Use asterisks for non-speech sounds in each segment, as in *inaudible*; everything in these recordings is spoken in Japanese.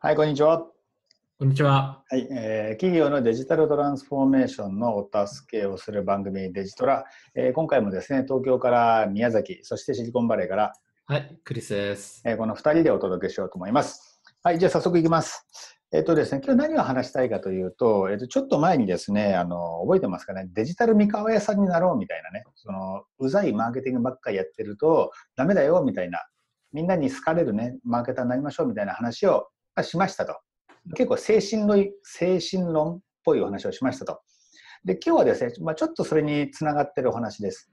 はい、こんにちは。こんにちは。はい、えー企業のデジタルトランスフォーメーションのお助けをする番組デジトラ、えー今回もですね、東京から宮崎、そしてシリコンバレーから、はい、クリスです。えーこの2人でお届けしようと思います。はい、じゃあ早速いきます。えっ、とですね、今日何を話したいかというと、えっ、と、ちょっと前にですね、あの、覚えてますかね、デジタル三河屋さんになろうみたいなね、その、うざいマーケティングばっかりやってると、ダメだよみたいな、みんなに好かれるね、マーケターになりましょうみたいな話をまあしましたと。結構精神論、精神論っぽいお話をしましたと。で、今日はですね、まあ、ちょっとそれにつながってるお話です。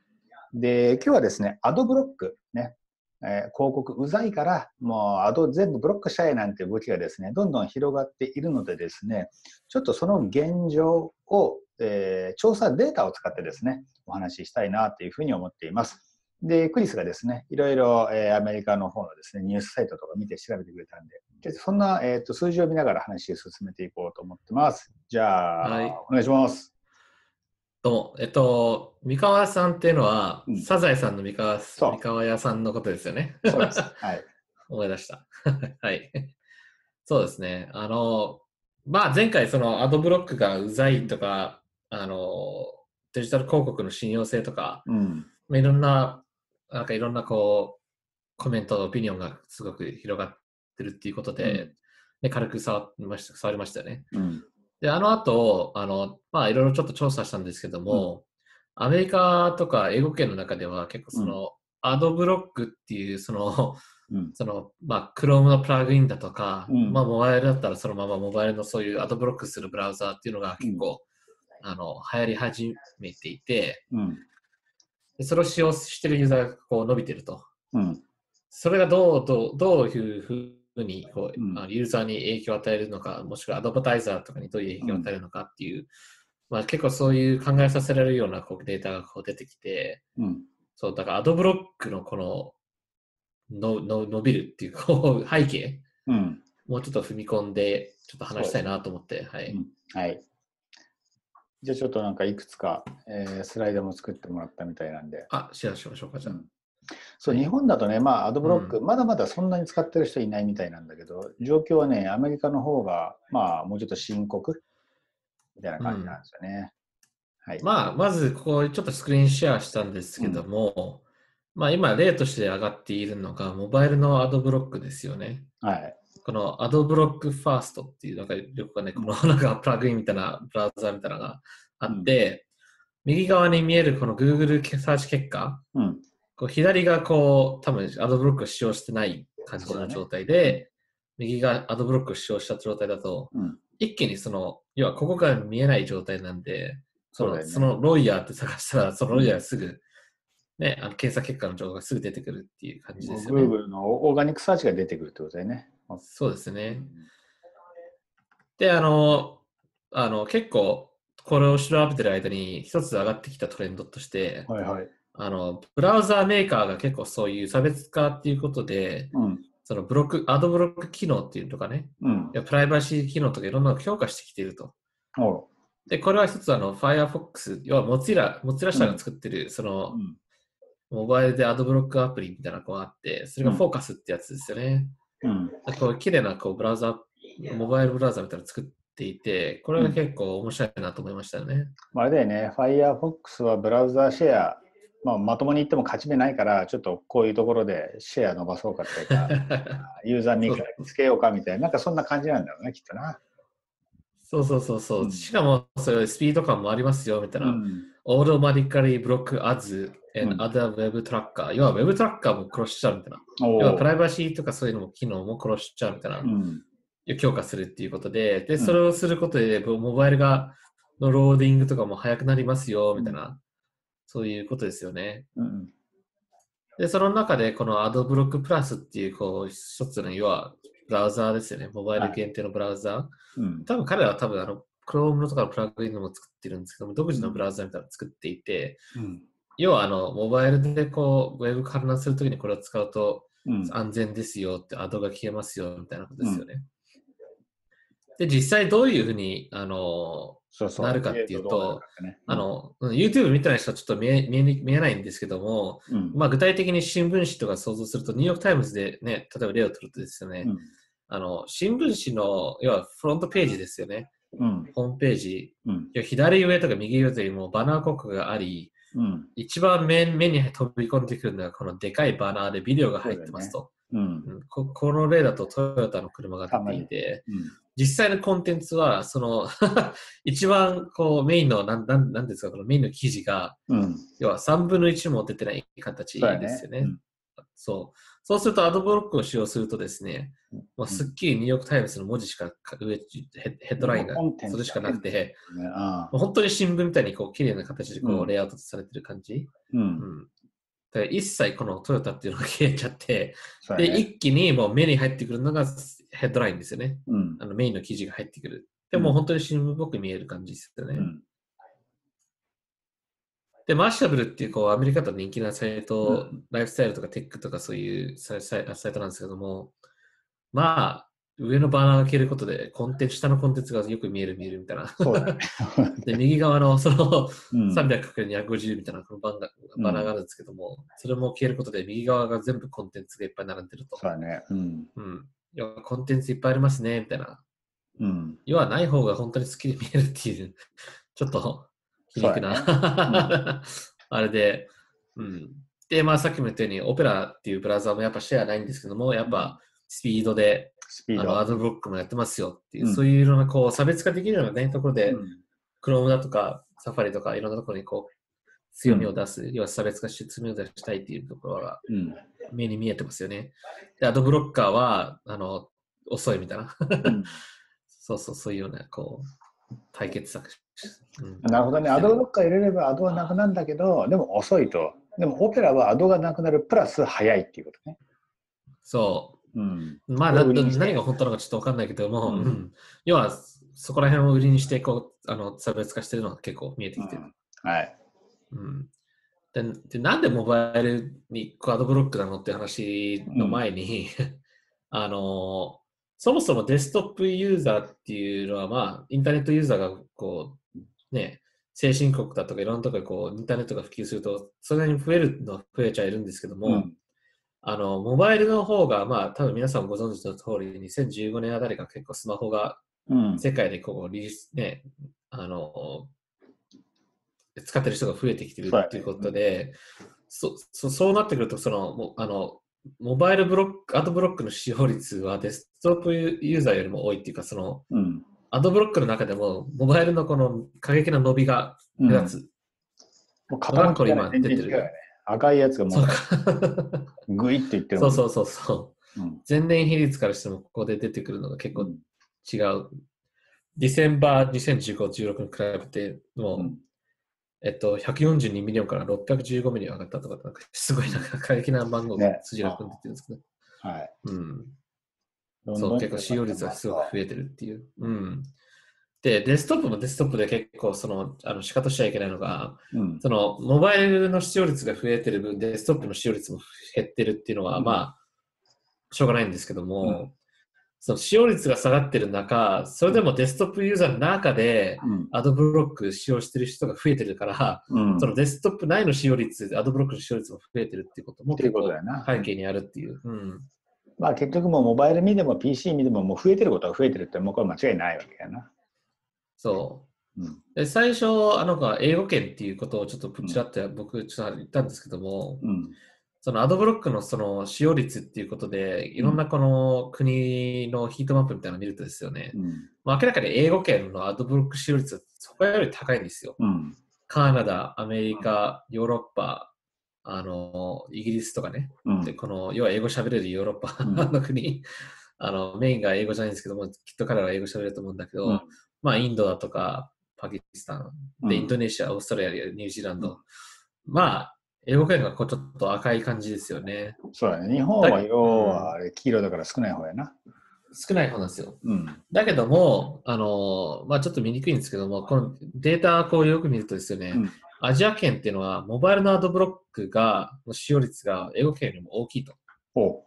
で、今日はですね、アドブロック、ね、えー広告うざいから、もうアド全部ブロックしちゃえなんて動きがですね、どんどん広がっているのでですね、ちょっとその現状を、えー調査データを使ってですね、お話ししたいなというふうに思っています。で、クリスがですね、いろいろ、えーアメリカの方のですね、ニュースサイトとか見て調べてくれたんで、でそんな、えー、と数字を見ながら話を進めていこうと思ってます。じゃあ、はいお願いします。どうも、えっと、三河屋さんっていうのは、うんサザエさんの三河三河屋さんのことですよね。そうです。*laughs* はい。思い出した。*laughs* はい。そうですね。あの、まあ前回そのアドブロックがうざいとか、あの、デジタル広告の信用性とか、うん。まあいろんな、なんかいろんなこう、コメント、オピニオンがすごく広がってるっていうことで、うんね、軽く触りました、触りましたよね。うん。で、あの後、あの、まあ、いろいろちょっと調査したんですけども、アメリカとか英語圏の中では結構その、アドブロックっていう、その、うん。その、まあ、Chrome のプラグインだとか、うんまあ、モバイルだったらそのままモバイルのそういうアドブロックするブラウザーっていうのが結構、あの、流行り始めていて、うん。でそれを使用してるユーザーがこう伸びてると。うん。それがどう、どう、どういうふうにこう、うんあのユーザーに影響を与えるのか、もしくはアドバタイザーとかにどういう影響を与えるのかっていう、まあ、結構そういう考えさせられるようなこうデータがこう出てきて、うん。そう、だからアドブロックのこののの伸びるっていうこう背景、うん。もうちょっと踏み込んで、ちょっと話したいなと思って、はい。うんはい。じゃあちょっとなんかいくつか、えースライドも作ってもらったみたいなんで。あ、シェアしましょうか、じゃあ。そう、はい日本だとね、まあ、アドブロック、まだまだそんなに使ってる人いないみたいなんだけど、状況はね、アメリカの方が、まあ、もうちょっと深刻みたいな感じなんですよね。はい。まあ、まず、ここちょっとスクリーンシェアしたんですけども、まあ、今、例として上がっているのが、モバイルのアドブロックですよね。はい。この Adblock Fast っていう、なんかよくね、このなんかプラグインみたいなブラウザーみたいなのがあって、右側に見えるこの Google サーチ結果、うん。こう左がこう、多分アドブロックを使用してない感じの状態で、右がアドブロックを使用した状態だと、うん。一気にその、要はここから見えない状態なんで、そのねその lawyer って探したら、その lawyer すぐ、ね、あの検索結果の情報がすぐ出てくるっていう感じですよね。Google の organic search が出てくるってことだよね。そうですね。で、あの、あの結構、これを調べてる間に一つ上がってきたトレンドとして、はいはい。あの、ブラウザーメーカーが結構そういう差別化っていうことで、うん。そのブロック、アドブロック機能っていうのとかね、うんプライバシー機能とかいろんなのを強化してきていると。おで、これは一つあの、Firefox、要はモチラ、モチラ社が作ってる、そのう、ん。モバイルでアドブロックアプリみたいなのがあって、それがフォーカスってやつですよね。うん。でこう綺麗なこうブラウザ、モバイルブラウザみたいなの作っていて、これが結構面白いなと思いましたよね。まああれだよね、Firefox はブラウザーシェア、まあ、まともに言っても勝ち目ないから、ちょっとこういうところでシェア伸ばそうかっていうか、*laughs* ユーザーにつけようかみたいな、なんかそんな感じなんだろうね、きっとな。そうそうそうそう、うんしかもそれスピード感もありますよみたいな。うん。 automatically block ads and うん other web tracker、要は web トラッカーも殺しちゃうみたいな。お要はプライバシーとかそういうのも機能も殺しちゃうみたいな。うん。強化するっていうことで、で、んそれをすることで、モバイルが、のローディングとかも速くなりますよ、みたいな、そういうことですよね。うん。で、その中で、この AdBlock Plus っていう、こう、一つの、要は、ブラウザーですよね。モバイル限定のブラウザー。うん。多分彼らは多分、あの、Chrome のとかのプラグインも作ってるんですけども、独自のブラウザーみたいなのを作っていて、うん。要は、あの、モバイルでこう、ウェブ観覧するときにこれを使うとうん。安全ですよって、 ad が消えますよ、みたいなことですよね。で、実際どういうふうに、あの、なるかっていうとあ、の、うん YouTube 見てない人はちょっと見え見えに見えないんですけども、うん。まあ、具体的に新聞紙とか想像すると、ニューヨークタイムズでね、例えば例を取るとですよね、うんあの、新聞紙の、要はフロントページですよね。うん。ホームページ。左上とか右上というもうバナー広告があり、うん。一番目目に飛び込んでくるのがこのでかいバナーでビデオが入ってますと。うん。うんここの例だとトヨタの車が出ていて、実際のコンテンツは、その *laughs* 一番こうメインの、なんなんなんですか、このメインの記事が、うん。うん。要は3分の1も出てない形ですよね。うんそう。そうするとアドブロックを使用するとですね、うんまあ、すっきりニューヨークタイムズの文字しかか上ヘヘッドラインがそれしかなくて、ね本当に新聞みたいにこう綺麗な形でこううんレイアウトされてる感じ。う。うんん。だから一切このトヨタっていうのが消えちゃって、ね。一気にもう目に入ってくるのがヘッドラインですよね。うん。あのメインの記事が入ってくる。でも本当に新聞っぽく見える感じですよね。うん。で、マーシャブルっていうこうアメリカだと人気なサイト、うんライフスタイルとかテックとかそういうサイサイサイトなんですけども、まあ、上のバナーが消えることで、コンテンツ、下のコンテンツがよく見える見えるみたいな。そうだね。*laughs* で、右側のそのうん。300×250 みたいなこのバナーがあるんですけども、それも消えることで、右側が全部コンテンツがいっぱい並んでると。そうだね。うん。うん。いや、コンテンツいっぱいありますね、みたいな。うん。要はない方が本当に好きで見えるっていう、*laughs* ちょっと皮肉な、そう *laughs* あれで、うん。で、まあさっきも言ったように、オペラっていうブラウザーもやっぱシェアないんですけども、やっぱスピードで、スピーあの、アド。ドブロックもやってますよっていう、うんそういういろんなこう差別化できるようなね、ところで、うん。Chrome だとか、サファリとかいろんなところにこう、強みを出す、要は差別化して強みを出したいっていうところがうん。目に見えてますよね。で、アドブロッカーは、あの、遅いみたいな。うん *laughs* そうそう、そういうような、こう、対決策。うんなるほどね。アドブロッカー入れればアドはなくなるんだけど、でも遅いと。でもオペラはアドがなくなるプラス早いっていうことね。そうん。う。まあ、何が本当なのかちょっとわかんないけども、うんうん要は、そこら辺を売りにして、こう、あの、差別化してるのが結構見えてきてる。はい。うんででなんでモバイルにこうアドブロックなのって話の前に、*laughs* あのそもそもデスクトップユーザーっていうのは、まあ、インターネットユーザーがこう、ね、先進国だとかいろんなところでこうインターネットが普及すると、それなりに増えるのは増えちゃいるんですけども、うん。あのモバイルの方が、まあ、多分皆さんご存知の通り、2015年あたりが結構スマホがうん。世界でこうリリース、ね、あの、使ってる人が増えてきてるっていうことで、そそそうなってくると、その、もあの、モバイルブロック、アドブロックの使用率はデスクトップユーザーよりも多いっていうか、その、うん。アドブロックの中でも、モバイルのこの過激な伸びがうん目立つ。もうトランコに今出てる。赤いやつがもそううか。グイっていってるそうそうそうそう。うん。前年比率からしても、ここで出てくるのが結構うん違う。 December 2015、16に比べて、もう、うんえっと、142 million から615 million 上がったとか、なんかすごいなんか過激な番号がね数字が組んでってるんですけど、はい。うん。そう、結構使用率がすごく増えてるっていう。うん。で、デスクトップもデスクトップで結構、その、あの、仕方しちゃいけないのが、うん。その、モバイルの使用率が増えてる分、デスクトップの使用率も減ってるっていうのは、うんまあ、しょうがないんですけども、うんその使用率が下がってる中、それでもデスクトップユーザーの中で、うん。アドブロック使用してる人が増えてるから、うん。そのデスクトップ内の使用率、アドブロックの使用率も増えてるっていうことも結。背景にあるっていう。うん。まあ結局もうモバイル見でも PC 見でももう増えてることが増えてるってもうこれ間違いないわけやな。そう。うん。で最初、あの子英語圏っていうことをちょっとプチラって僕ちょっと言ったんですけども、うん。そのアドブロックのその使用率っていうことで、いろんなこの国のヒートマップみたいなのを見るとですよね、うん。まあ、明らかに英語圏のアドブロック使用率は他より高いんですよ。うん。カナダ、アメリカ、ヨーロッパ、あの、イギリスとかね。うんで、この、要は英語喋れるヨーロッパうんの国、あの、メインが英語じゃないんですけども、きっと彼らは英語喋れると思うんだけど、うんまあ、インドだとか、パキスタン、で、うんインドネシア、オーストラリア、ニュージーランド。まあ、英語圏がこうちょっと赤い感じですよね。そうだね。日本は色は黄色だから少ない方やな。少ない方なんですよ。うん。だけども、あの、まあちょっと見にくいんですけども、このデータこうよく見るとですよね、うんアジア圏っていうのは、モバイルのアドブロックが、の使用率が英語圏よりも大きいと。お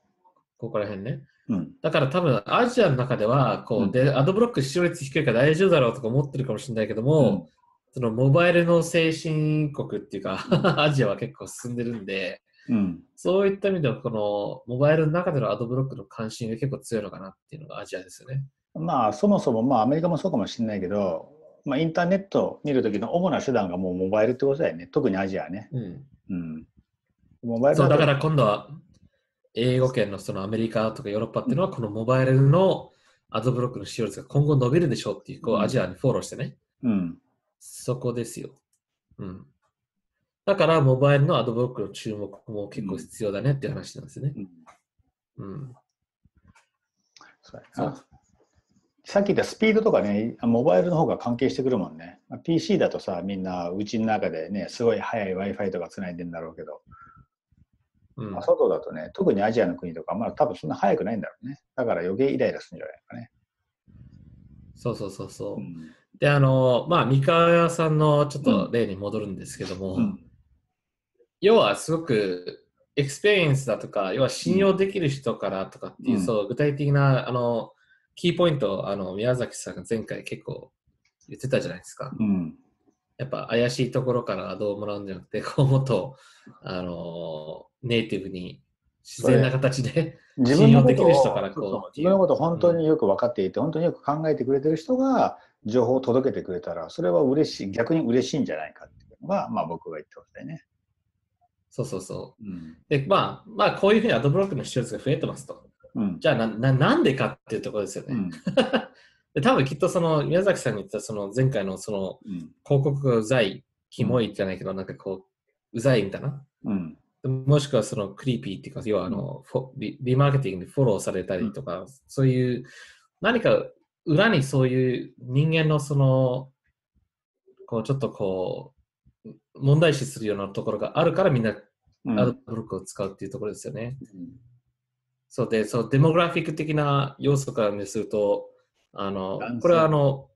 ここら辺ね。うん。だから多分、アジアの中では、こう、うんで、アドブロック使用率低いから大丈夫だろうとか思ってるかもしれないけども、そのモバイルの先進国っていうか、アジアは結構進んでるんで、うん。そういった意味では、このモバイルの中でのアドブロックの関心が結構強いのかなっていうのがアジアですよね。まあ、そもそも、まあ、アメリカもそうかもしれないけど、まあ、インターネット見るときの主な手段がもうモバイルってことだよね。特にアジアね。うん。うん。モバイルそう、だからら、今度は英語圏のそのアメリカとかヨーロッパっていうのは、このモバイルのアドブロックの使用率が今後伸びるでしょうっていう、こううんアジアにフォローしてね。うん。そこですよ。うん。だから、モバイルのアドブロックの注目も結構必要だねっていう話なんですね。うんうん。そうやなさっき言ったスピードとかね、モバイルの方が関係してくるもんね。まあ PC だとさ、みんなうちの中でね、すごい速い Wi-Fi とかつないでんだろうけど、うんまあ、外だとね、特にアジアの国とか、まあ多分そんな速くないんだろうね。だから余計イライラするんじゃないかね。そうそうそうそう。うんで、あの、まあ、三河屋さんのちょっと例に戻るんですけども、うん。要はすごくエクスペリエンスだとか、要は信用できる人からとかっていう、うん。そう具体的なあのキーポイントをあの宮崎さんが前回結構言ってたじゃないですか。うん。やっぱ怪しいところからどうもらうんじゃなくて、こうもっとあのネイティブに自然な形で、*laughs* 自信用できるを人からこうそうそう。自分のことを本当によく分かっていて、本当によく考えてくれてる人が情報を届けてくれたら、それは嬉しい、逆に嬉しいんじゃないかっていうのが、まあ僕が言ってましたよね。そうそうそう。うん。で、まあ、まあ、こういうふうにアドブロックの視聴率が増えてますと。うん。じゃあな、ななんでかっていうところですよね。うん。*laughs* で多分きっとその宮崎さんに言ったその前回のそのうん。広告がうざい、キモいじゃないけど、なんかこう、うざいみたいな。うん。もしくはその creepy っていうか、要はあの、フォリリマーケティングでフォローされたりとか、そういう何か裏にそういう人間のその、こうちょっとこう、問題視するようなところがあるからみんなうんアドブロックを使うっていうところですよね。そうで、そう、デモグラフィック的な要素からにすると、あのこれはあの、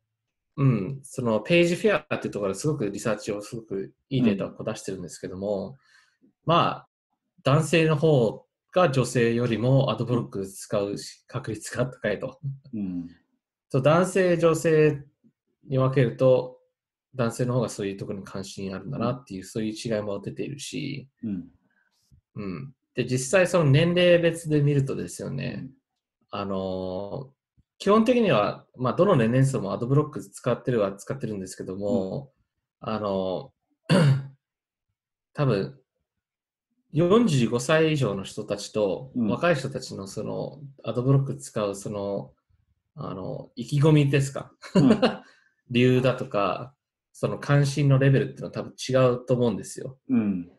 うん、そのページフェアっていうところですごくリサーチをすごくいいデータを出してるんですけども、まあ、男性の方が女性よりもアドブロック使う確率が高いと。うん。そう男性、女性に分けると、男性の方がそういうところに関心あるんだなっていう、そういう違いも出ているし、うん。うん。で、実際その年齢別で見るとですよね、あのー基本的には、まあ、どの年齢層もアドブロック使ってるは使ってるんですけども、あのー *clears throat* 多分、45歳以上の人たちと、うん。若い人たちのその、アドブロック使うその、あの、意気込みですか、うん *laughs* 理由だとか、その関心のレベルっていうのは多分違うと思うんですよ。うん。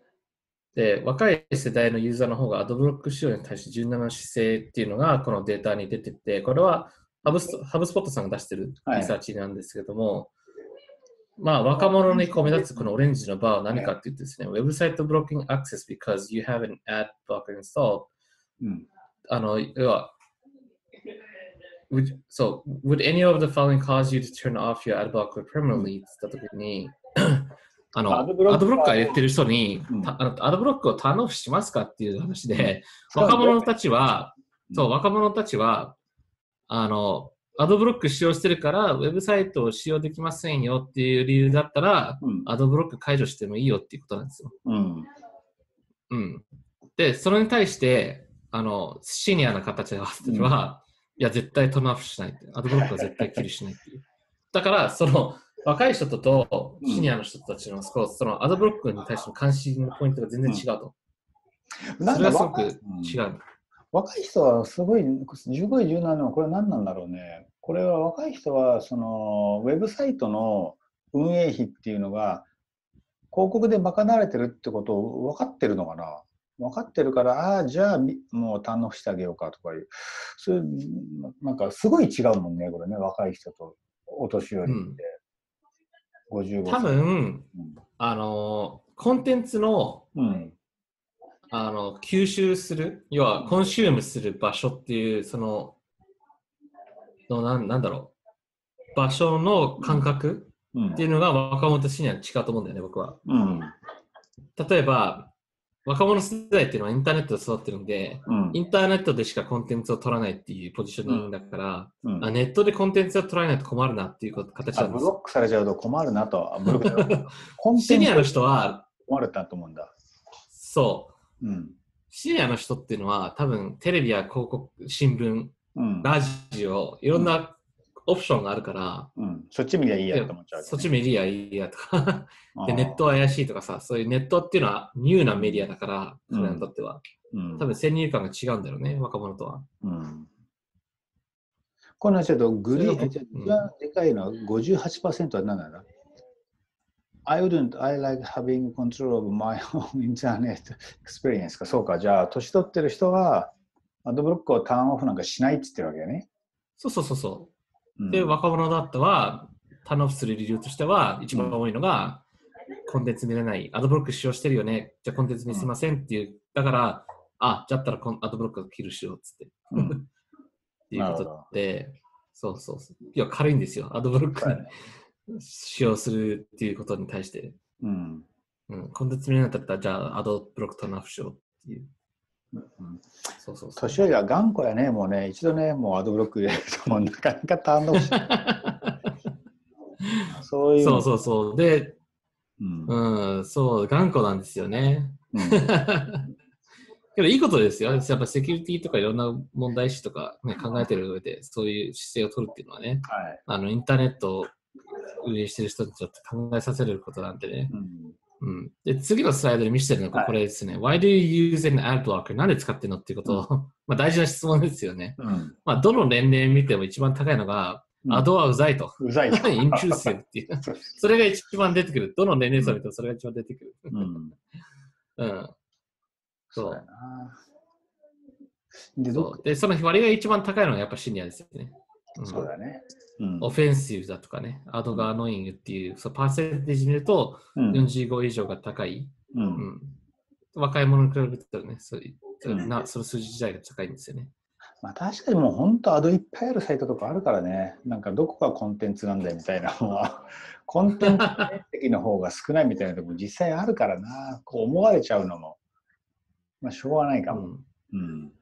で、若い世代のユーザーの方がアドブロック使用に対して柔軟な姿勢っていうのがこのデータに出てて、これはハブスハブスポットさんが出してるリサーチなんですけども、まあ若者にこう目立つこのオレンジのバーは何かって言ってですね、ウェブサイトブロッキングアクセス because you have an ad blocker installed うん。あの、要は、would, so, would any of the following cause you to turn off your ad blocker permanently? って言ったときに、*coughs* あの、アドブアドブロッカー言ってる人に、うんたあのアドブロックをターンオフしますかっていう話で、うん *laughs* 若者たちは、うんそう、若者たちは、あの、アドブロック使用してるから、ウェブサイトを使用できませんよっていう理由だったら、うん。アドブロック解除してもいいよっていうことなんですよ。うん。うん。で、それに対して、あの、シニアな形は、いや、絶対トーンオフしないって。アドブロックは絶対キルしないっていう。だから、その、*laughs* 若い人ととシニアの人たちの、そうそのアドブロックに対しての関心のポイントが全然違うと。なんかそれはすごく違う。若い人はすごい、15位、17のこれ何なんだろうね。これは若い人は、その、ウェブサイトの運営費っていうのが、広告で賄われてるってことを分かってるのかな分かってるから、ああ、じゃあ、みもう堪能してあげようかとかいう。そういう、なんかすごい違うもんね、これね、若い人とお年寄りって。55歳。多分、あの、コンテンツの、うん。あの、吸収する、要は、コンシュームする場所っていう、その、のなんなんだろう。場所の感覚うんっていうのが若者とシニアに違うと思うんだよね、僕は。うん。例えば、若者世代っていうのはインターネットで育ってるんで、うんインターネットでしかコンテンツを取らないっていうポジショニングだから、うんあネットでコンテンツを取らないと困るなっていう形あなんですよ。ブロックされちゃうと困るなと。あブロック *laughs* シニアの人は、困るなと思うんだ。そう。うん。シニアの人っていうのは多分テレビや広告、新聞、うん。ラジオ、いろんなオプションがあるから、うん。そっち見りゃいいやと思っちゃうね、そっち見りゃいいやとか、でネットは怪しいとかさ、そういうネットっていうのはニューなメディアだから、うん彼らにとっては。うん多分先入観が違うんだろうね、若者とは。うん。このちょっとグリーン、一番でかいのは58%は何なんだ ?I wouldn't, I like having control of my own internet experience か。そうか。じゃあ、年取ってる人は、アドブロックをターンオフなんかしないって言ってるわけね。そうそうそうそうう。んで、若者だったは、ターンオフする理由としては、一番多いのが、コンテンツ見れない、アドブロック使用してるよね、じゃあコンテンツ見せませんっていう、だから、あ、じゃあったらアドブロック切るしようっつって。うん *laughs* っていうことで、そうそうそう。いや、軽いんですよ。アドブロックそうやねに使用するっていうことに対して。うん。うん、コンテンツ見れなかったら、じゃあアドブロックターンオフしようっていう。うんそうそうそう。年寄りは頑固やね、もうね、一度ね、もうアドブロック入れると、もうなかなかターンオフしない。*laughs* そういう。そうそうそう。で、うん。うん、そう、頑固なんですよね。うん *laughs* けどいいことですよ。やっぱセキュリティとかいろんな問題視とか、ね、考えてる上で、そういう姿勢を取るっていうのはね、はい。あの、インターネットを運営してる人にちょっと考えさせることなんでね。うんうん。で、次のスライドに見せてるのがこれですね。Why do you use an ad blocker? なんで使ってるのっていうことを、*laughs* まあ大事な質問ですよね。うんまあ、どの年齢見ても一番高いのが、うんアドはうざいと。うざいと。インチューシブっていう。*laughs* それが一番出てくる。どの年齢層見てもそれが一番出てくる。うん。うん。そう。で、どそうで、その割が一番高いのがやっぱシニアですよね。うんそうだね。うんオフェンシブだとかね、アドがアノイングっていう、そうパーセンテージ見るとうん45以上が高い。ううんん。若い者に比べたらね、そういううんなその数字自体が高いんですよね。まあ確かにもう本当アドいっぱいあるサイトとかあるからね。なんかどこがコンテンツなんだよみたいなのは、*laughs* コンテンツ面積の方が少ないみたいなとこ実際あるからな。こう思われちゃうのも。まあしょうがないかも。うんうん。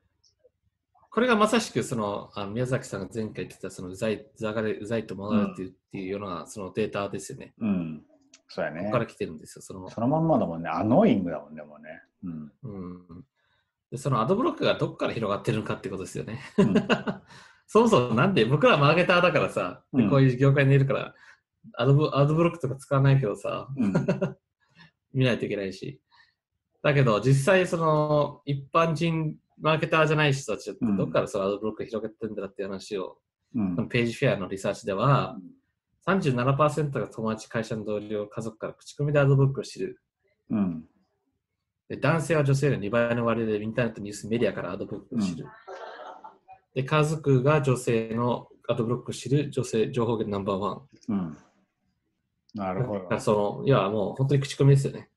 これがまさしくそのあの宮崎さんが前回言ってたそのうざい、うざがれ、うざいと思われてるっていうようなそのデータですよね。うん。そうやねここ。から来てるんですよ。そのそのまんまだもんね。アノイングだもんね、もうね。うん。うんでそのアドブロックがどこから広がってるのかってことですよね。うん *laughs* そもそもなんで僕らマーケターだからさ、でうんこういう業界にいるからアドブ、アドブロックとか使わないけどさ、うん。*laughs* 見ないといけないし。だけど実際その一般人マーケターじゃない人たちどこからそのアドブロック広げてるんだっていう話を、うんページフェアのリサーチでは、37%が友達、会社の同僚、家族から口コミでアドブロックを知る。うん。で男性は女性の2倍の割合でインターネットニュースメディアからアドブロックを知る。で家族が女性のアドブロックを知る女性情報源ナンバーワン。うん。なるほど。その、いや、もう本当に口コミですよね。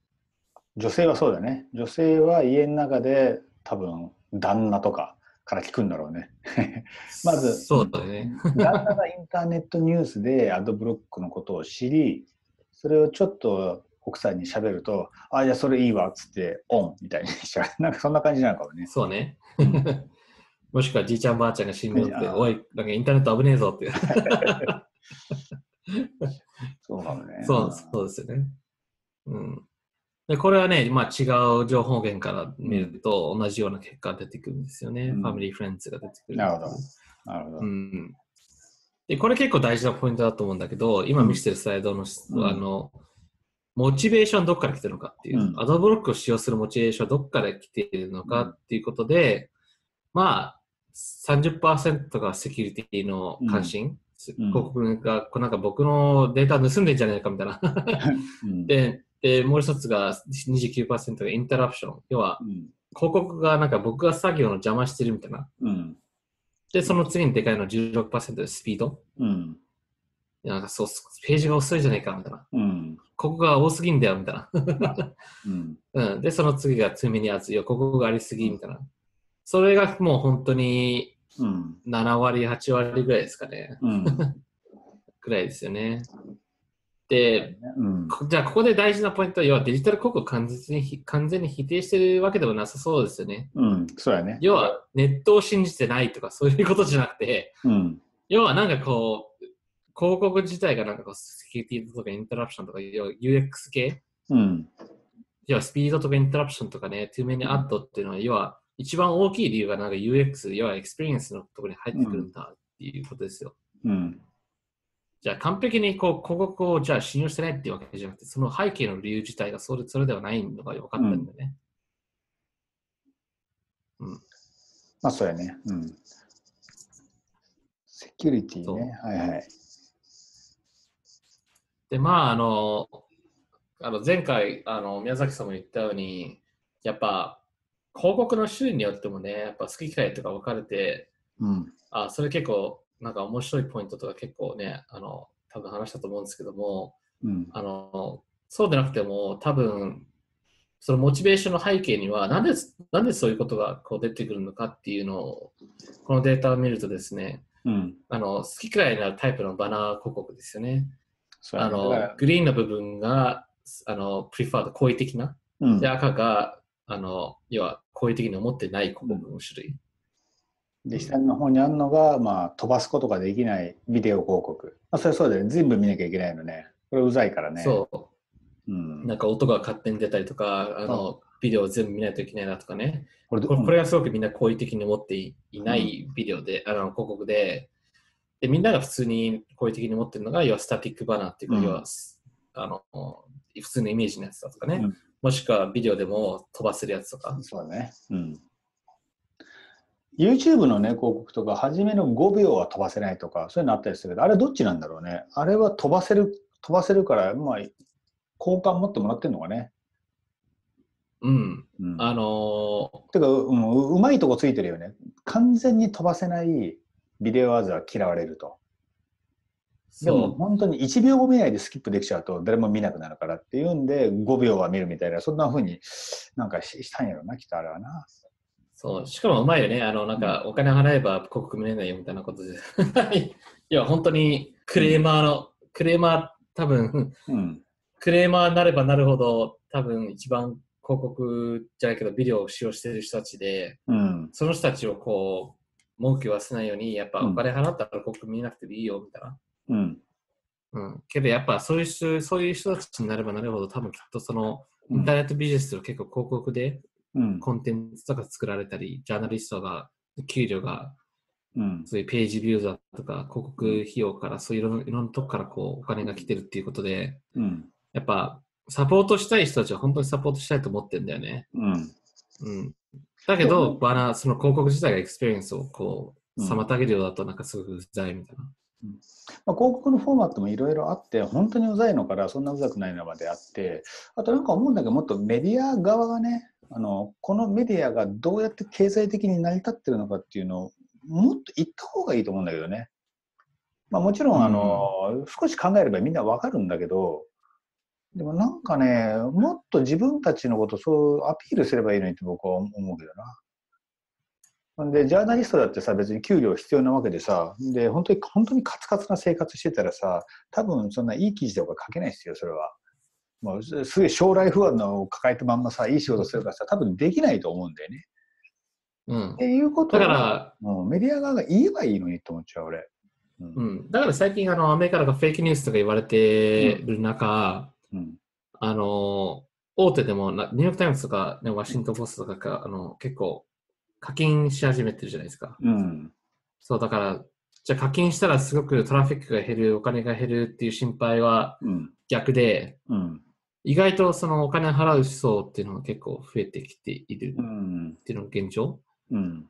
女性はそうだね。女性は家の中で多分旦那とかから聞くんだろうね。*laughs* まずそうだね。*laughs* 旦那がインターネットニュースでアドブロックのことを知り、それをちょっと奥さんに喋ると、あ、じゃあそれいいわっつってオンみたいにしちゃう。*laughs* なんかそんな感じなのかもね。そうね。うんもしくはじいちゃんばあちゃんが死んでって、おい、なんかインターネット危ねえぞって。そうかもね。そうそうですよね。うん。で、これはね、まあ違う情報源から見ると同じような結果が出てくるんですよね。うんファミリーフレンズが出てくる。なるほどなるほど。うん。で、これ結構大事なポイントだと思うんだけど、今見せてるスライドの、うんあの、モチベーションどっから来てるのかっていう、うんアドブロックを使用するモチベーションどっから来ているのかっていうことで、まあ、30%がセキュリティの関心、うん広告が、こうなんか僕のデータ盗んでんじゃないかみたいな。うんで、で、もう一つが29%がインタラプション。要は、うん広告がなんか僕が作業の邪魔してるみたいな。うんで、その次にでかいの16%でスピード。うんいやなんかそう、ページが遅いじゃないかみたいな。うんここが多すぎんだよみたいな。*laughs* うん *laughs* うん。で、その次が2ミニアツ。いや、ここがありすぎみたいな。それがもう本当にうん7割、8割ぐらいですかね。うん *laughs* ぐらいですよね。で、うんこじゃあここで大事なポイントは、要はデジタル広告を完全に完全に否定してるわけでもなさそうですよね。うんそうやね。要はネットを信じてないとかそういうことじゃなくて、うん要はなんかこう、広告自体がなんかこう、セキュリティとかインタラプションとか、要は UX 系？うん要はスピードとかインタラプションとかね、too many add っていうのは、要は一番大きい理由がなんか UX、要はエクスペリエンスのところに入ってくるんだっていうことですよ。うん。じゃあ完璧にこう広告をじゃあ信用してないっていうわけじゃなくて、その背景の理由自体がそれそれではないのが分かったんだよね。まあ、そうやね。うん。セキュリティね。はいはい。で、まあ、あの、あの前回あの宮崎さんも言ったように、やっぱ広告の種類によってもね、やっぱ好き嫌いとか分かれて、うん。あそれ結構なんか面白いポイントとか結構ね、あの多分話したと思うんですけども、うん。あのそうでなくても多分そのモチベーションの背景にはなんでなんでそういうことがこう出てくるのかっていうのをこのデータを見るとですねうん。あの好き嫌いになるタイプのバナー広告ですよね。あのグリーンの部分があのプリファード好意的なうんで赤があの要は好意的に思ってない広告の種類。で、下の方にあるのが、まあ、飛ばすことができないビデオ広告。まあ、それはそうだよね。全部見なきゃいけないのね。これうざいからね。そうう。ん。なんか音が勝手に出たりとか、あのビデオを全部見ないといけないなとかね。これこれこれがすごくみんな好意的に思っていいないビデオで、あの広告でで、みんなが普通に好意的に思ってるのが、要はスタティックバナーっていうか、うん要はあの普通のイメージのやつだとかね、うんもしくはビデオでも飛ばせるやつとか。そうだね。うん。YouTube のね、広告とか、初めの5秒は飛ばせないとか、そういうのあったりするけど、あれどっちなんだろうね。あれは飛ばせる、飛ばせるから、まあ、好感持ってもらってるのかね。うん。うん。あのてか、うん、ううまいとこついてるよね。完全に飛ばせないビデオアーズは嫌われると。でもそ本当に1秒も見ないでスキップできちゃうと誰も見なくなるからっていうんで5秒は見るみたいなそんな風になんかししたんやろなきっとあれはな。う、そう。しかもうまいよね。あの、なんか、お金払えば広告見れないよみたいなことで。*laughs* いや、本当にクレーマーの、クレーマー、多分、うん。クレーマーになればなるほど、多分一番広告じゃないけど、ビデオを使用している人たちで、うん。その人たちをこう、文句言わせないように、やっぱうんお金払ったら広告見なくてもいいよ、みたいな。うん。うん。けどやっぱそういう人、そういう人たちになればなるほど、多分きっとその、インターネットビジネスと結構広告でうん。コンテンツとか作られたり、ジャーナリストが、給料が、うん。そういうページビューザーとか、広告費用から、そういういろんないろんなとこからこう、お金が来てるっていうことで、うん。やっぱ、サポートしたい人たちは本当にサポートしたいと思ってるんだよね。うん。うん。だけど、バナー、その広告自体がエクスペリエンスをこう、うん妨げるようだとなんかすごくうざいみたいな。まあ、広告のフォーマットもいろいろあって本当にうざいのからそんなうざくないのまであってあとなんか思うんだけどもっとメディア側がねあのこのメディアがどうやって経済的に成り立ってるのかっていうのをもっと言った方がいいと思うんだけどね。まあ、もちろんあの、少し考えればみんなわかるんだけどでもなんかねもっと自分たちのことをそうアピールすればいいのにって僕は思うけどな。で、ジャーナリストだってさ、別に給料必要なわけでさ、で、本当に、本当にカツカツな生活してたらさ、多分そんないい記事とか書けないですよ、それは。もうすすげえ将来不安を抱えたまんまさ、いい仕事するからさ、多分できないと思うんだよね。うんっ。ていうことだかは、ら、もうメディア側が言えばいいのにって思っちゃう、俺。うんうん。だから最近、あの、アメリカとかフェイクニュースとか言われてる中、うんあの、大手でもな、ニューヨークタイムズとか、ね、ワシントンポストとかが、あの、結構、課金し始めてるじゃないですか。うん。そう、だから、じゃあ課金したらすごくトラフィックが減る、お金が減るっていう心配はうん。逆で、うん。意外とそのお金払う層っていうのが結構増えてきているうっん。ていうのが現状。うん。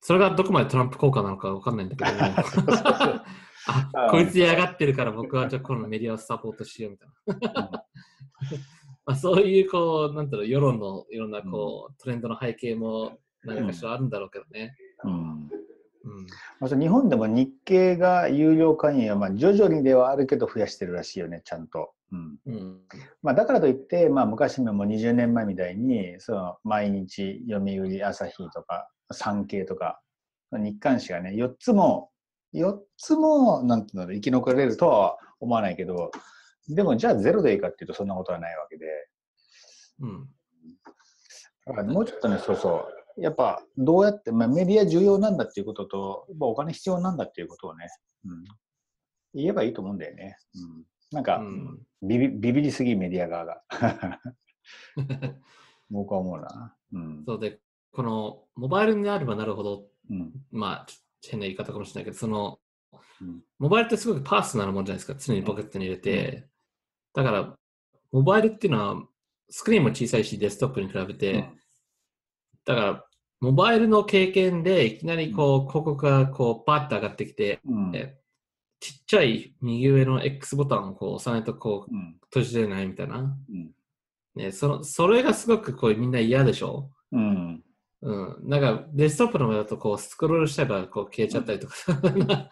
それがどこまでトランプ効果なのかわかんないんだけど *laughs* もああ、こいつ嫌がってるから僕はじゃあこのメディアをサポートしようみたいな。*laughs* まあそういうこう、なんだろう、世論のいろんなこう、トレンドの背景も何かしらあるんだろうけどね。うん。うん。まず日本でも日経が有料会員は、まあ、徐々にではあるけど増やしてるらしいよね、ちゃんと。うん。うん。まあ、だからといって、まあ、昔ももう20年前みたいにその毎日読売朝日とか産経とか日刊誌がね4つも4つもなんていうの生き残れるとは思わないけどでもじゃあゼロでいいかっていうとそんなことはないわけでうん。だからもうちょっとねそうそうやっぱどうやって、まあ、メディア重要なんだっていうこととやっぱお金必要なんだっていうことをね、うん、言えばいいと思うんだよね。うん、なんか、うんビビビビりすぎメディア側が。*laughs* 僕は思うな。うん。そうで、このモバイルになればなるほど、うん。まあ、変な言い方かもしれないけど、その、うんモバイルってすごくパーソナルなもんじゃないですか。常にポケットに入れて。だから、モバイルっていうのは、スクリーンも小さいし、デスクトップに比べて、だから、モバイルの経験で、いきなりこう、広告がこう、パッと上がってきて、うん。えちっちゃい右上の X ボタンをこう押さないとこう、うん。閉じれないみたいな。うん。ね、その、それがすごくこう、みんな嫌でしょ？うん。うん。なんか、デスクトップの上だと、こう、スクロールしちゃえば、こう、消えちゃったりとか、*laughs*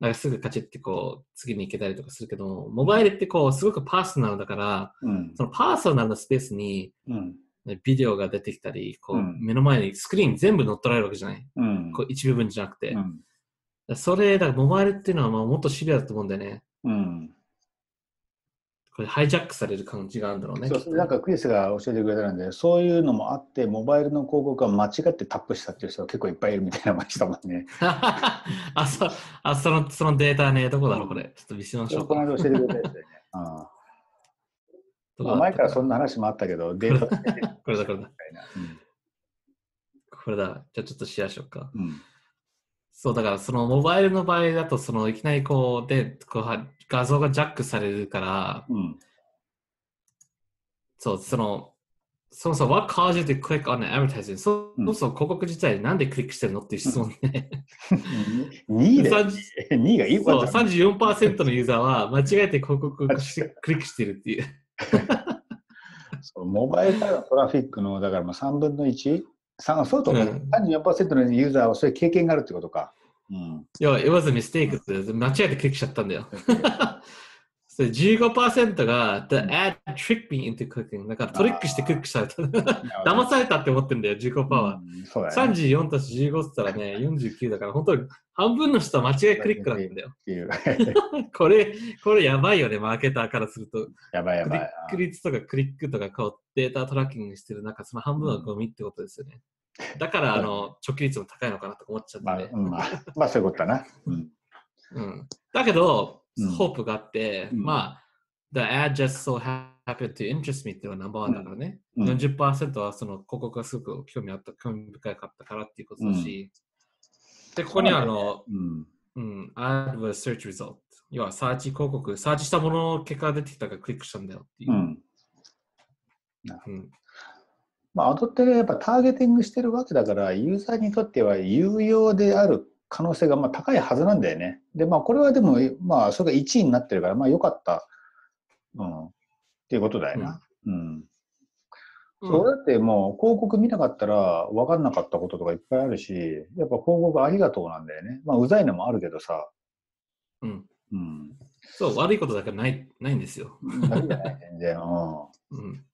なんかすぐカチッて、こう、次に行けたりとかするけど、モバイルって、こう、すごくパーソナルだから、うん。そのパーソナルなスペースに、うん。ねビデオが出てきたり、こう、うん目の前にスクリーン全部乗っ取られるわけじゃない。うん。こう、一部分じゃなくて。うん。それ、だから、モバイルっていうのは、まあもっとシビアだと思うんだよね。うん。これ、ハイジャックされる感じがあるんだろうね。そう、なんかクリスが教えてくれたんで、そういうのもあって、モバイルの広告は間違ってタップしたっていう人が結構いっぱいいるみたいな話だもんね。*laughs* あ、そ、あ、その、そのデータね、どこだろう、これ。ちょっと見せましょうか。この間教えてくれたやつだよね。あどこだったあ前からそんな話もあったけど、*laughs* データこれだこれだ。これだ。じゃあちょっとシェアしようか。うん。うんそう、だからそのモバイルの場合だと、そのいきなりこう、で、こうは画像がジャックされるから、うん。そう、その、そもそも What caused you to click on an advertising? そうんもそも広告自体なんでクリックしてるのっていう質問ね。*laughs* 2位で、30 2位がいいそう、ことだね34%のユーザーは間違えて広告をしクリックしてるっていう。*laughs* そうモバイルからのトラフィックの、だからまあ3分の 1? 3そうとか、うん34%のユーザーはそういう経験があるってことか。うん。いや、it was a mistake 間違えてクリックしちゃったんだよ。*laughs* それ15%が The ad tricked me into clicking だからトリックしてクリックされた。騙されたって思ってんだよ、15%は。うんそうだね。34たす15って言ったらね、49だから、本当に半分の人は間違いクリックなんだよ。これ、これやばいよね、マーケターからすると。やばいやばいクリッ。ク率とかクリックとかこうデータトラッキングしてる中、その半分はゴミってことですよね。だから、あの、直帰率も高いのかなと思っちゃっまあ、て。うんまあ、まあそういうことだな。うん。うん、だけどうん、ホープがあって、うんまあ、The ad just so happened to interest me っていうのはナンバーワンだからね。うん40%はその広告がすごく興味あった、興味深かったからっていうことだし、で、ここにはあの、うん。うん、ad was search result。要は、サーチ広告、サーチしたものの結果が出てきたからクリックしたんだよっていうう。ん。うんまあ、アドってね、やっぱターゲティングしてるわけだから、ユーザーにとっては有用である可能性がまあ高いはずなんだよね。で、まあ、これはでも、まあ、それが1位になってるから、まあ、良かった。うん。っていうことだよな。うん。そうだってもう広告見なかったら分かんなかったこととかいっぱいあるし、やっぱ広告ありがとうなんだよね。まあ、うざいのもあるけどさ。うん。うん。そう、悪いことだからないないんですよ。ダメじゃない、全然。うん。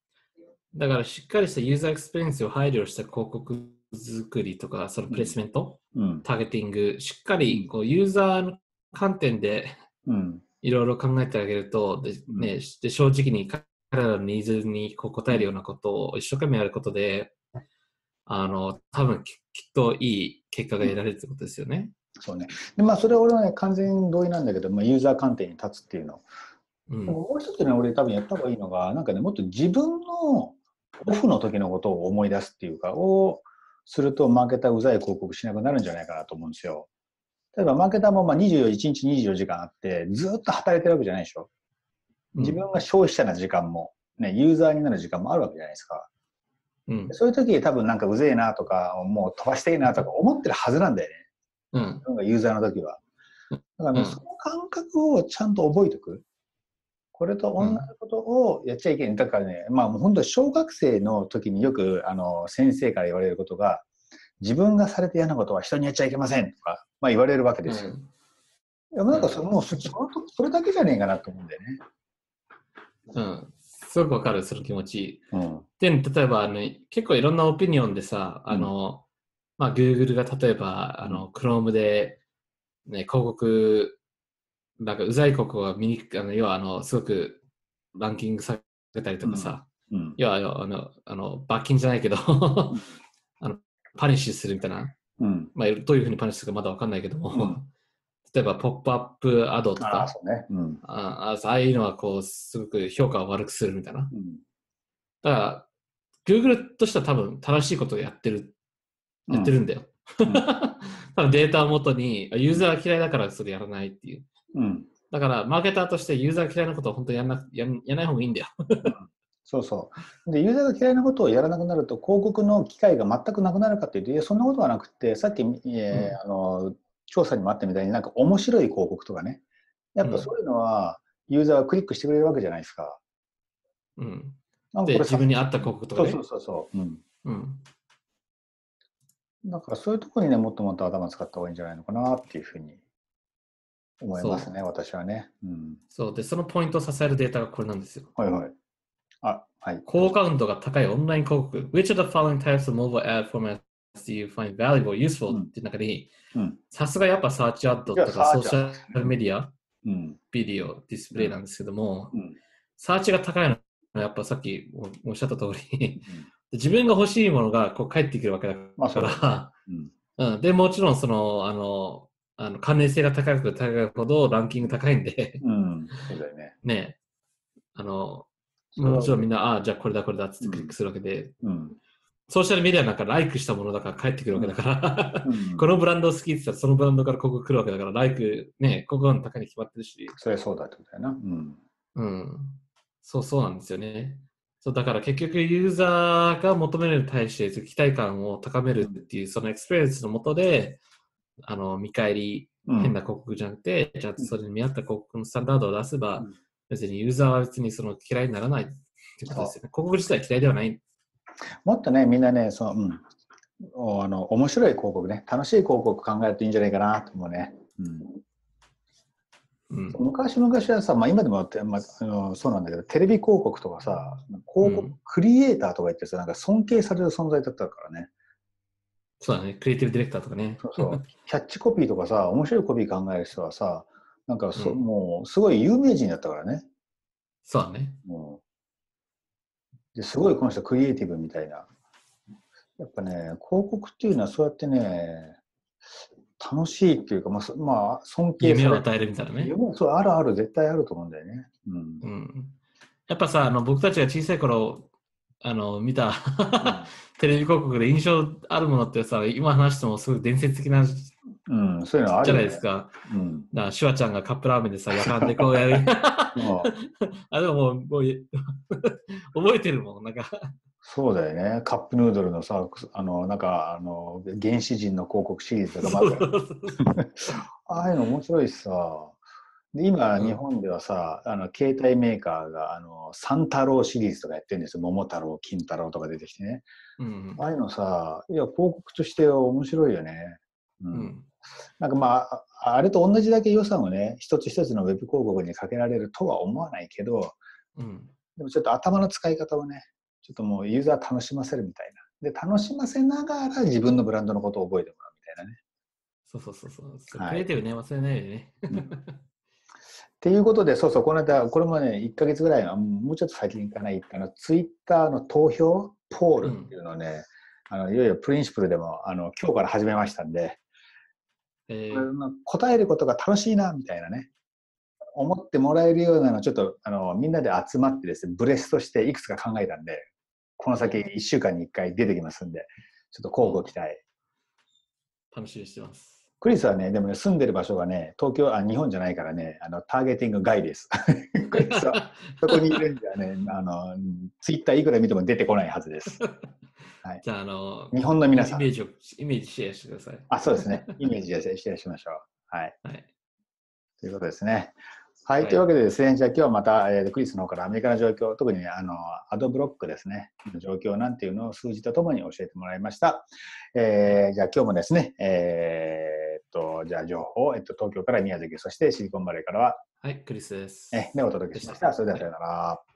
だから、しっかりしたユーザーエクスペリエンスを配慮した広告作りとか、その placement、うん。うん。ターゲティング、しっかりこうユーザーの観点でうん。いろいろ考えてあげると、でねで正直に彼らのニーズにこう答えるようなことを一生懸命やることで、あの、多分ききっといい結果が得られるってことですよね。そうね。で、まあ、それは俺はね、完全に同意なんだけど、まあ、ユーザー観点に立つっていうの。うんもう一つね、俺多分やった方がいいのが、なんかね、もっと自分のオフの時のことを思い出すっていうか、をすると、マーケターうざい広告しなくなるんじゃないかなと思うんですよ。例えば、マーケターもまあ24、1日24時間あって、ずっと働いてるわけじゃないでしょ。自分が消費者な時間も、ね、ユーザーになる時間もあるわけじゃないですか。うん。そういう時多分なんかうぜえなとか、もう飛ばしていいなとか思ってるはずなんだよね。うん。自分がユーザーの時は。だからね、うんその感覚をちゃんと覚えておく。これと同じことをやっちゃいけない。だからね、まあもう本当に小学生の時によくあの先生から言われることが、自分がされて嫌なことは人にやっちゃいけませんとか、まあ言われるわけですよ。いやなんかそもうそそのとそれだけじゃねえかなと思うんだよね。うん。すごくわかる、その気持ち。うん。で、例えばあの、結構いろんなオピニオンでさ、あの、まあ、Google が例えば、あの、Chrome で、ね、広告、なんか、うざい広告が見にあの、要は、あの、すごくランキングされたりとかさ、うん。要は、あの、あの罰金じゃないけど、*laughs* あの、パニッシュするみたいな、うん。まあ、どういうふうにパニッシュするかまだわかんないけども、うん *laughs* 例えば、ポップアップアドとああ、か、そうね。うん。ああああいうのは、こう、すごく評価を悪くするみたいな。うん。だから、Google としては多分正しいことをやってる、やってるんだよ。うん *laughs* 多分データをもとに、ユーザーが嫌いだからそれやらないっていう。うん。だから、マーケターとしてユーザーが嫌いなことは本当にやんなやんやらない方がいいんだよ。そうそう。で、ユーザーが嫌いなことをやらなくなると、広告の機会が全くなくなるかというと、いや、そんなことはなくて、さっき、えーうんあの調査にもあったみたいになんか面白い広告とかね。やっぱそういうのは、ユーザーはクリックしてくれるわけじゃないですか。うん。なんかこれで、自分に合った広告とかね。そうそうそうそう。うん。うん。だからそういうところにね、もっともっと頭使った方がいいんじゃないのかなっていうふうに思いますね、私はね。うん。そう。で、そのポイントを支えるデータがこれなんですよ。はいはい。あ、はい。高カウントが高いオンライン広告。Which of the following types of mobile ad formats do you find valuable, useful? うんっていう中に、うん。さすがやっぱサーチアッドとかソーシャルメディア、うん。ビデオ、ディスプレイなんですけども、うん。サーチが高いのはやっぱさっきおっしゃった通り、自分が欲しいものがこう返ってくるわけだから、うん。うん、で、もちろんその、あの、あの関連性が高く高いほどランキング高いんで、うん。そうだよね。*laughs* ね、あの、もちろんみんな、ああ、じゃあこれだこれだっつってクリックするわけで、うん。ソーシャルメディアなんか like したものだから返ってくるわけだから、うん *laughs* このブランド好きって言ったらそのブランドから広告来るわけだから、 like、ね、広告の高いに決まってるし、それはそうだってことだよな。うん。うん。そうそうなんですよね。そうだから結局ユーザーが求めるに対して期待感を高めるっていうその experience のもとで、あの見返り、うん変な広告じゃなくて、ちゃんとそれに見合った広告のスタンダードを出せば、うん別にユーザーは別にその嫌いにならないってことですよね。広告自体嫌いではない。もっとね、みんなね、その、うん。おあの面白い広告ね、楽しい広告考えるといいんじゃないかなと思うね。うん、うん。昔々はさ、まあ、今でもって、まあ、あのそうなんだけど、テレビ広告とかさ、広告、うんクリエイターとか言ってさ、なんか尊敬される存在だったからね。そうだね。クリエイティブディレクターとかね。そうそう。*laughs* キャッチコピーとかさ、面白いコピー考える人はさ、なんかそ、うんもう、すごい有名人だったからね。そうだね。もうですごいこの人クリエイティブみたいな。やっぱね、広告っていうのはそうやってね、楽しいっていうか、まあ、そまあ、尊敬夢を与えるみたいなね。夢そう、あるある、絶対あると思うんだよね。うん。うん。やっぱさ、あの僕たちが小さい頃、あの見た *laughs* テレビ広告で印象あるものってさ、今話してもすごい伝説的なじうん、そういうのあるよねゃないです。か。うん。だからシュワちゃんがカップラーメンでさ、やかんでこうやる。*laughs* あ、でももう、もう *laughs* 覚えてるもん。なんか、そうだよね。カップヌードルのさ、あの、なんか、あの、原始人の広告シリーズとかあるああいうの面白いしさ。で、今、うん日本ではさ、あの、携帯メーカーが、あの、三太郎シリーズとかやってるんですよ。桃太郎、金太郎とか出てきてね。うんああいうのさ、いや、広告として面白いよね。う。うんん。なんかまあ、ああれと同じだけ予算をね、一つ一つのウェブ広告にかけられるとは思わないけど、うん。でもちょっと頭の使い方をね、ちょっともうユーザー楽しませるみたいな。で、楽しませながら自分のブランドのことを覚えてもらうみたいなね。そうそうそうそう。はいクリエイティブね、忘れないでね。っていうことで、そうそう、この間、これもね、1ヶ月ぐらい、あもうちょっと先に行かない、あの、ツイッターの投票、ポールっていうのをね、あのいよいよプリンシプルでも、あの、今日から始めましたんで、えこれの答えることが楽しいな、みたいなね、思ってもらえるようなの、ちょっと、あの、みんなで集まってですね、ブレスとしていくつか考えたんで、この先1週間に1回出てきますんで、ちょっと交互期待。楽しみにしてます。クリスはね、でもね、住んでる場所がね、東京、あ、日本じゃないからね、あの、ターゲティング外です。*laughs* クリスはそこにいるんじゃね、あの、ツイッターいくら見ても出てこないはずです。じゃあ、あの、日本の皆さんイメ。ージを、イメージシェアしてください。あ、そうですね。イメージでシェアしましょう。はい。はい。ということですね。はい。はいというわけでですね、じゃあ今日はまた、えークリスの方からアメリカの状況、特にねあの、アドブロックですね、の状況なんていうのを数字とともに教えてもらいました。えーじゃあ今日もですね、えーっと、じゃあ情報を、えっと、東京から宮崎、そしてシリコンバレーからは、はい、クリスです。えね、お届けしました。それではさよなら。